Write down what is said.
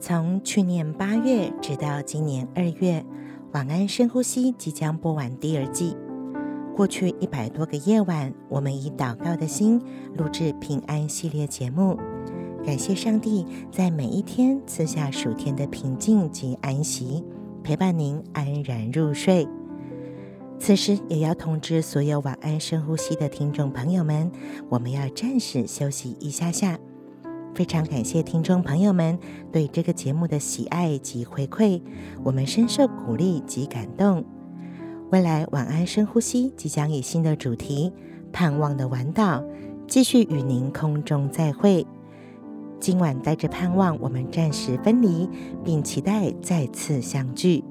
从去年八月直到今年二月，晚安深呼吸即将播完第二季。过去一百多个夜晚，我们以祷告的心录制平安系列节目，感谢上帝在每一天赐下属天的平静及安息，陪伴您安然入睡。此时也要通知所有晚安深呼吸的听众朋友们，我们要暂时休息一下下。非常感谢听众朋友们对这个节目的喜爱及回馈，我们深受鼓励及感动。未来晚安深呼吸即将以新的主题“盼望的晚岛”继续与您空中再会。今晚带着盼望，我们暂时分离，并期待再次相聚。